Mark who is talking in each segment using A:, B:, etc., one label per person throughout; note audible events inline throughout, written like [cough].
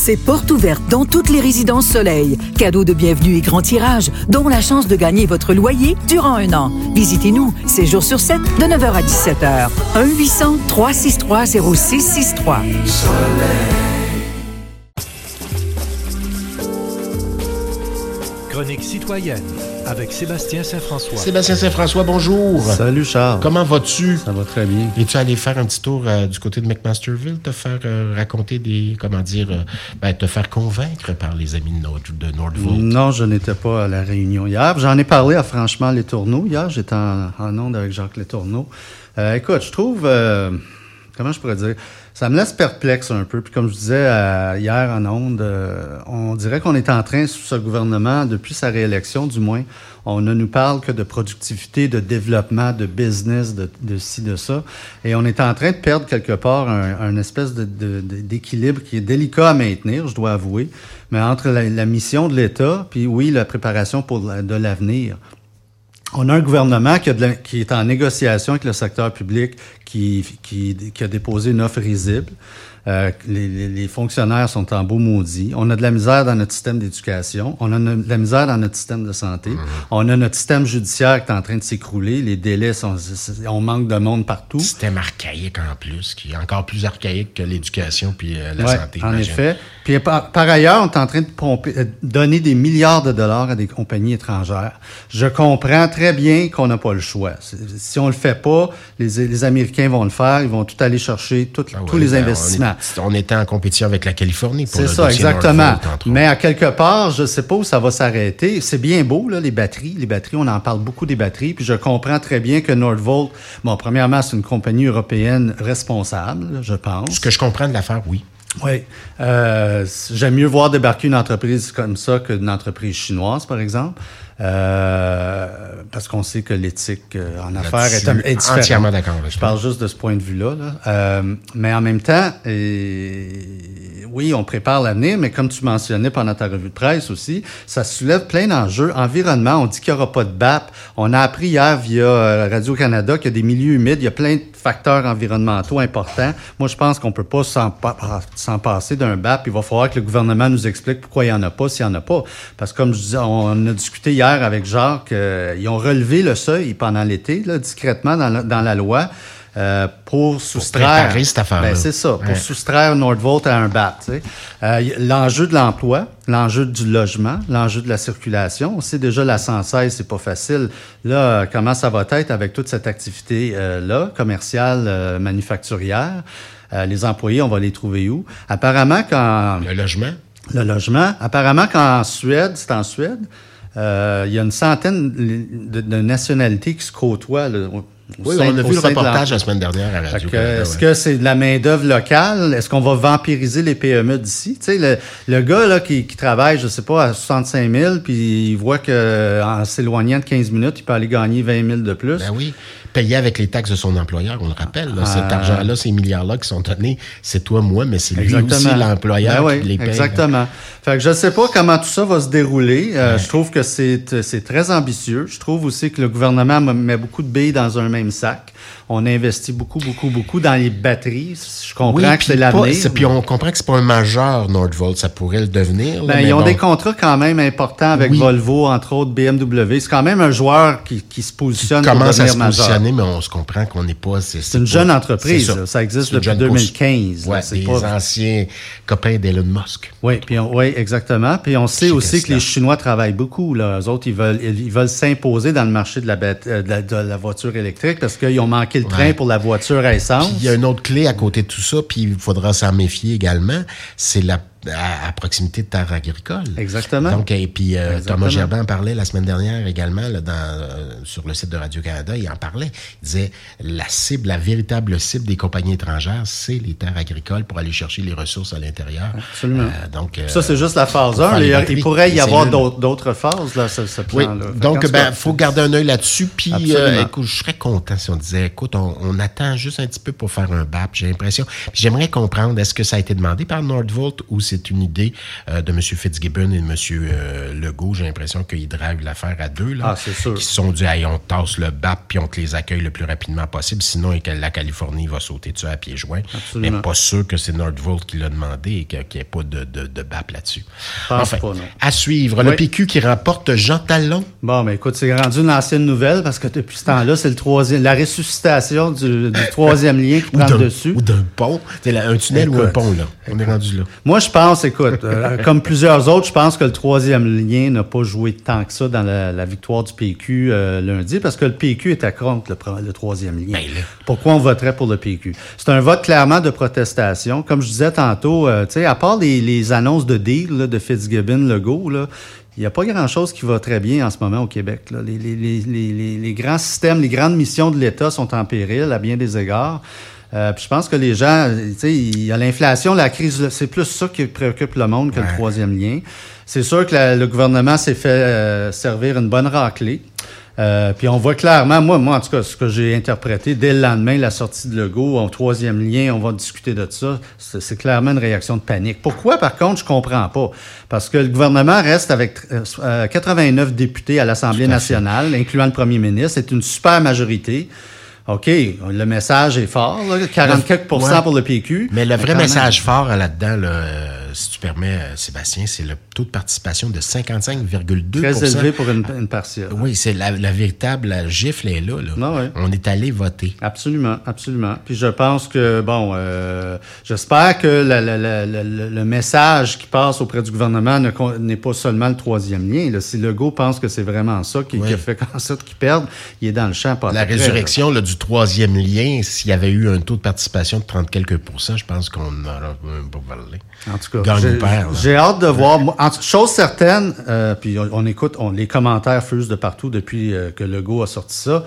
A: c'est porte ouverte dans toutes les résidences Soleil. Cadeau de bienvenue et grand tirage, dont la chance de gagner votre loyer durant un an. Visitez-nous, 7 jours sur 7, de 9h à 17h. 1-800-363-0663.
B: Chronique citoyenne avec Sébastien Saint-François.
C: Sébastien Saint-François, bonjour.
D: Salut Charles.
C: Comment vas-tu?
D: Ça va très bien.
C: Es-tu allé faire un petit tour euh, du côté de McMasterville, te faire euh, raconter des, comment dire, euh, ben, te faire convaincre par les amis de, Nord, de Nordvolt?
D: Non, je n'étais pas à la réunion hier. J'en ai parlé à Franchement Les Tourneaux hier. J'étais en, en onde avec Jacques Les Tourneaux. écoute, je trouve, comment je pourrais dire, ça me laisse perplexe un peu. Puis comme je disais euh, hier en ondes, euh, on dirait qu'on est en train, sous ce gouvernement, depuis sa réélection du moins, on ne nous parle que de productivité, de développement, de business, de, ci, de ça. Et on est en train de perdre quelque part un, espèce d'équilibre qui est délicat à maintenir, je dois avouer, mais entre la, mission de l'État, puis oui, la préparation pour de l'avenir. On a un gouvernement qui, est en négociation avec le secteur public, qui, qui, qui a déposé une offre risible. Euh, les, les, fonctionnaires sont en beau maudit. On a de la misère dans notre système d'éducation. On a de la misère dans notre système de santé. Mhm. On a notre système judiciaire qui est en train de s'écrouler. Les délais sont... On manque de monde partout.
C: Système archaïque en plus, qui est encore plus archaïque que l'éducation puis euh, la santé.
D: En effet. Puis par, ailleurs, on est en train de pomper, euh, donner des milliards de dollars à des compagnies étrangères. Je comprends très bien qu'on n'a pas le choix. Si on le fait pas, les, les, Américains vont le faire. Ils vont tout aller chercher tout, ah tous les ben, investissements
C: on était en compétition avec la Californie
D: pour C'est ça, exactement. Mais à quelque part, je ne sais pas où ça va s'arrêter. C'est bien beau, là, les batteries. Les batteries, on en parle beaucoup des batteries. Puis je comprends très bien que Nordvolt, bon, premièrement, c'est une compagnie européenne responsable, je pense.
C: Ce que je comprends de l'affaire, oui.
D: Oui. Euh, J'aime mieux voir débarquer une entreprise comme ça qu'une entreprise chinoise, par exemple. Euh, parce qu'on sait que l'éthique euh, en affaires est, est différente.
C: Entièrement d'accord.
D: Je parle juste de ce point de vue-là. Là. Euh, mais en même temps, et, oui, on prépare l'avenir, mais comme tu mentionnais pendant ta revue de presse aussi, ça soulève plein d'enjeux. Environnement, on dit qu'il n'y aura pas de BAP. On a appris hier via euh, Radio-Canada qu'il y a des milieux humides, il y a plein de facteurs environnementaux importants. Moi, je pense qu'on peut pas s'en passer d'un BAP. Il va falloir que le gouvernement nous explique pourquoi il n'y en a pas s'il n'y en a pas. Parce que comme je disais, on a discuté hier avec Jacques, euh, ils ont relevé le seuil pendant l'été, discrètement dans la, dans la loi. Euh, pour soustraire.
C: Ben,
D: c'est ça, pour soustraire Nordvolt à un BAT. Euh, l'enjeu de l'emploi, l'enjeu du logement, l'enjeu de la circulation. On sait déjà la 116, c'est pas facile. Là, comment ça va être avec toute cette activité-là, commerciale, manufacturière? les employés, on va les trouver où? Apparemment, quand...
C: Le logement?
D: Le logement. Apparemment, qu'en Suède, c'est en Suède, euh, il y a une centaine de, nationalités qui se côtoient.
C: oui, on a vu le reportage la semaine dernière à Radio
D: Est-ce que c'est de la main-d'œuvre locale? Est-ce qu'on va vampiriser les PME d'ici? Tu sais, le, le, gars là, qui, qui travaille, je sais pas, à 65 000, puis il voit qu'en s'éloignant de 15 minutes, il peut aller gagner 20 000 de plus.
C: Ben oui payé avec les taxes de son employeur, on le rappelle. Cet ah. argent-là, ces milliards-là qui sont donnés, c'est toi, moi, mais c'est lui aussi l'employeur ben qui les paye.
D: Exactement. Fait que je sais pas comment tout ça va se dérouler. Euh, je trouve que c'est très ambitieux. Je trouve aussi que le gouvernement met beaucoup de billes dans un même sac. On investit beaucoup, beaucoup, beaucoup dans les batteries. Je comprends que c'est l'avenir.
C: Puis on comprend que c'est pas un majeur, Nordvolt. Ça pourrait le devenir.
D: ben, ils ont des contrats quand même importants avec Volvo, entre autres BMW. C'est quand même un joueur qui, qui se positionne
C: pour devenir à se positionner, mais on se comprend qu'on n'est pas...
D: C'est une jeune entreprise. Ça. existe depuis 2015.
C: Ouais, des anciens copains d'Elon Musk.
D: Oui, puis oui, exactement. Puis on sait aussi que les Chinois travaillent beaucoup. Là. Eux autres, ils veulent ils veulent s'imposer dans le marché de la, euh, de la voiture électrique parce qu'ils ont manqué le train pour la voiture à essence.
C: Il y a une autre clé à côté de tout ça, puis il faudra s'en méfier également, c'est la à, proximité de terres agricoles.
D: Exactement.
C: Donc, et puis euh, Thomas Gerbin en parlait la semaine dernière également là, dans, euh, sur le site de Radio-Canada. Il en parlait. Il disait la cible, la véritable cible des compagnies étrangères, c'est les terres agricoles pour aller chercher les ressources à l'intérieur.
D: Absolument. Euh, donc, ça, c'est juste la phase 1. Il, pourrait y avoir d'autres phases, là, ce, ce
C: plan -là. Oui. Donc, il ben, faut garder un œil là-dessus. Puis, écoute, je serais content si on disait, écoute, on, on, attend juste un petit peu pour faire un BAP, j'ai l'impression. J'aimerais comprendre, est-ce que ça a été demandé par Nordvolt ou c'est une idée euh, de M. Fitzgibbon et de M. Euh, Legault. J'ai l'impression qu'ils draguent l'affaire à deux. Là,
D: Ah, c'est sûr.
C: Qui se sont dit, hey, on tasse le BAP puis on te les accueille le plus rapidement possible. Sinon, et que la Californie va sauter dessus à pieds joints.
D: Absolument.
C: Mais pas sûr que c'est Nordvolt qui l'a demandé et qu'il n'y ait pas de, de, de BAP là-dessus.
D: Pense
C: Enfin,
D: pas, non.
C: à suivre. Le. PQ qui remporte Jean Talon.
D: Bon, mais écoute, c'est rendu une ancienne nouvelle parce que depuis ce temps-là, c'est le troisième, la ressuscitation du, du troisième lien qui
C: Ou
D: prend le dessus.
C: Ou d'un pont. C'est un tunnel ou un pont, là. On est rendu là.
D: Moi, je pense, écoute, euh, [laughs] comme plusieurs autres, je pense que le troisième lien n'a pas joué tant que ça dans la, la victoire du PQ euh, lundi, parce que le PQ était contre le, le troisième lien.
C: Ben.
D: Pourquoi on voterait pour le PQ? C'est un vote clairement de protestation. Comme je disais tantôt, euh, tu sais, à part les, les annonces de deal là, de Fitzgibbon, Legault, là, il n'y a pas grand-chose qui va très bien en ce moment au Québec. là. Les- les grands systèmes, les grandes missions de l'État sont en péril à bien des égards. Euh, puis je pense que les gens, tu sais, il y a l'inflation, la crise, c'est plus ça qui préoccupe le monde que le troisième lien. C'est sûr que la- le gouvernement s'est fait euh, servir une bonne raclée. Euh, puis on voit clairement, moi, moi en tout cas, ce que j'ai interprété dès le lendemain, la sortie de Legault, en troisième lien, on va discuter de ça. C'est clairement une réaction de panique. Pourquoi, par contre, je comprends pas? Parce que le gouvernement reste avec euh, euh, 89 députés à l'Assemblée nationale, incluant le premier ministre. C'est une super majorité. OK, le message est fort, là, 40 quelques pour cent
C: Ouais.
D: pour le PQ.
C: Mais le vrai
D: même.
C: message fort là-dedans, là, euh, si tu permets, euh, Sébastien, c'est le taux de participation de 55,2
D: Très élevé pour une, une partielle.
C: Oui, c'est la, la véritable gifle est là. là.
D: Ah ouais.
C: On est allé voter.
D: Absolument, absolument. Puis je pense que, bon, euh, j'espère que la- la- le message qui passe auprès du gouvernement n'est pas seulement le troisième lien. Là. Si Legault pense que c'est vraiment ça qui, a fait en sorte qu'il perde, il est dans le champ. Pas
C: La résurrection là, du troisième lien, s'il y avait eu un taux de participation de 30 quelques pourcents, je pense qu'on aurait même pas parlé.
D: En tout cas,
C: Gagne
D: j'ai-
C: ou
D: hâte de voir. Moi, en chose certaine, euh, puis on, on écoute, on, les commentaires fusent de partout depuis euh, que Legault a sorti ça.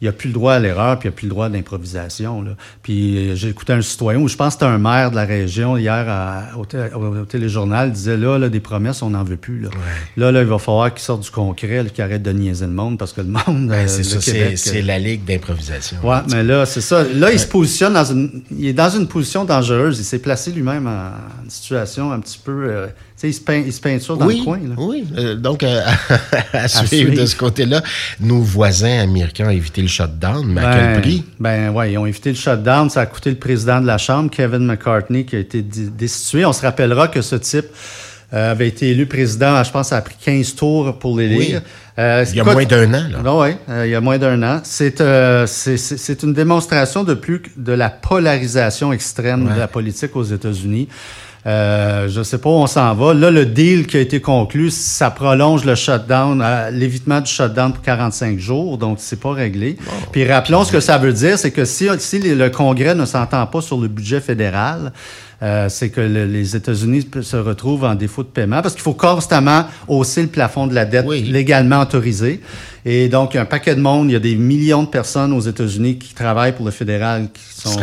D: Il n'y a plus le droit à l'erreur, puis il n'y a plus le droit d'improvisation. là. Puis euh, j'ai écouté un citoyen, ou je pense que c'était un maire de la région hier à- au, té- au- au téléjournal, disait là, là, des promesses, on n'en veut plus. Là. là, là, il va falloir qu'il sorte du concret, qu'il arrête de niaiser le monde, parce que le monde, euh,
C: c'est ça, c'est
D: euh,
C: la ligue d'improvisation.
D: Ouais, mais là, c'est ça. Là, il se positionne dans une. Il est dans une position dangereuse. Il s'est placé lui-même en une situation un petit peu. euh, sais, il se, peint, il se peinture dans
C: oui,
D: le coin. Là.
C: oui. Euh, donc, euh, [laughs] à, suivre
D: suivre.
C: de ce côté-là, nos voisins américains ont évité le shutdown, mais à quel prix?
D: Ben ouais, ils ont évité le shutdown. Ça a coûté le président de la Chambre, Kevin McCartney, qui a été destitué. On se rappellera que ce type euh, avait été élu président, je pense, ça a pris 15 tours pour l'élire. Euh,
C: Il y a moins d'un an. Là.
D: Non, oui, il y a moins d'un an. C'est euh, une démonstration de plus de la polarisation extrême
C: Ouais.
D: de la politique aux États-Unis. Euh, je sais pas où on s'en va. Là, le deal qui a été conclu, ça prolonge le shutdown, euh, l'évitement du shutdown pour 45 jours, donc c'est pas réglé. Puis rappelons ce que ça veut dire, c'est que si, le Congrès ne s'entend pas sur le budget fédéral, euh, c'est que le- les États-Unis se retrouvent en défaut de paiement parce qu'il faut constamment hausser le plafond de la dette
C: Oui.
D: légalement autorisé. Et donc, il y a un paquet de monde, il y a des millions de personnes aux États-Unis qui travaillent pour le fédéral qui sont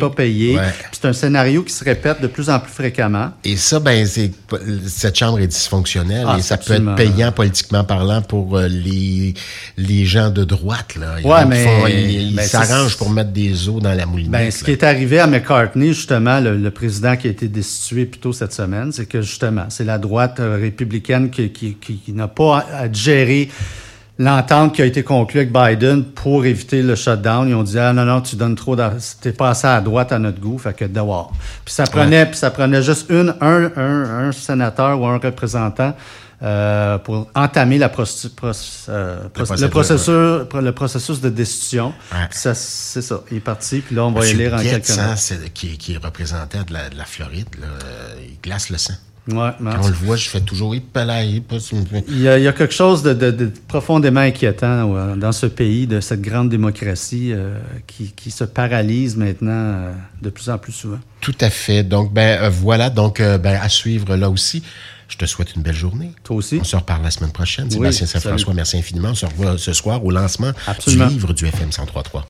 C: pas. Ouais.
D: Puis C'est un scénario qui se répète de plus en plus fréquemment.
C: Et ça, ben, cette chambre est dysfonctionnelle
D: Ah,
C: et ça peut être payant politiquement parlant pour euh, les les gens de droite là.
D: Ouais, mais-
C: font- ils ils
D: ben,
C: s'arrangent pour mettre des os dans la moulinette.
D: Ben, ce qui est arrivé à McCartney, justement, le, le président qui a été destitué plus tôt cette semaine, c'est que justement, c'est la droite euh, républicaine qui, qui, qui- qui n'a pas à, gérer l'entente qui a été conclue avec Biden pour éviter le shutdown. Ils ont dit ah non non tu donnes trop, t'es pas assez à droite à notre goût, fait que dehors. Puis ça prenait, puis ça prenait juste une un, un, un sénateur ou un représentant. Euh, pour entamer la euh, le, processus, le processus de destitution.
C: Ouais.
D: Puis ça, c'est ça. Il est parti, puis là, on va
C: Monsieur
D: élire en quelques mois.
C: qui, qui est représentant de la, de la Floride, là, euh, il glace le sang.
D: Ouais,
C: Quand on le voit, je fais toujours si-
D: il, y a, il y a quelque chose de, de- de profondément inquiétant dans ce pays, de cette grande démocratie euh, qui, qui se paralyse maintenant euh, de plus en plus souvent.
C: Tout à fait. Donc, ben euh, voilà, donc ben, à suivre là aussi. Je te souhaite une belle journée.
D: Toi aussi.
C: On se reparle la semaine prochaine.
D: Oui,
C: Sébastien Saint-François, merci infiniment. On se revoit ce soir au lancement
D: Absolument.
C: du livre du FM 1033.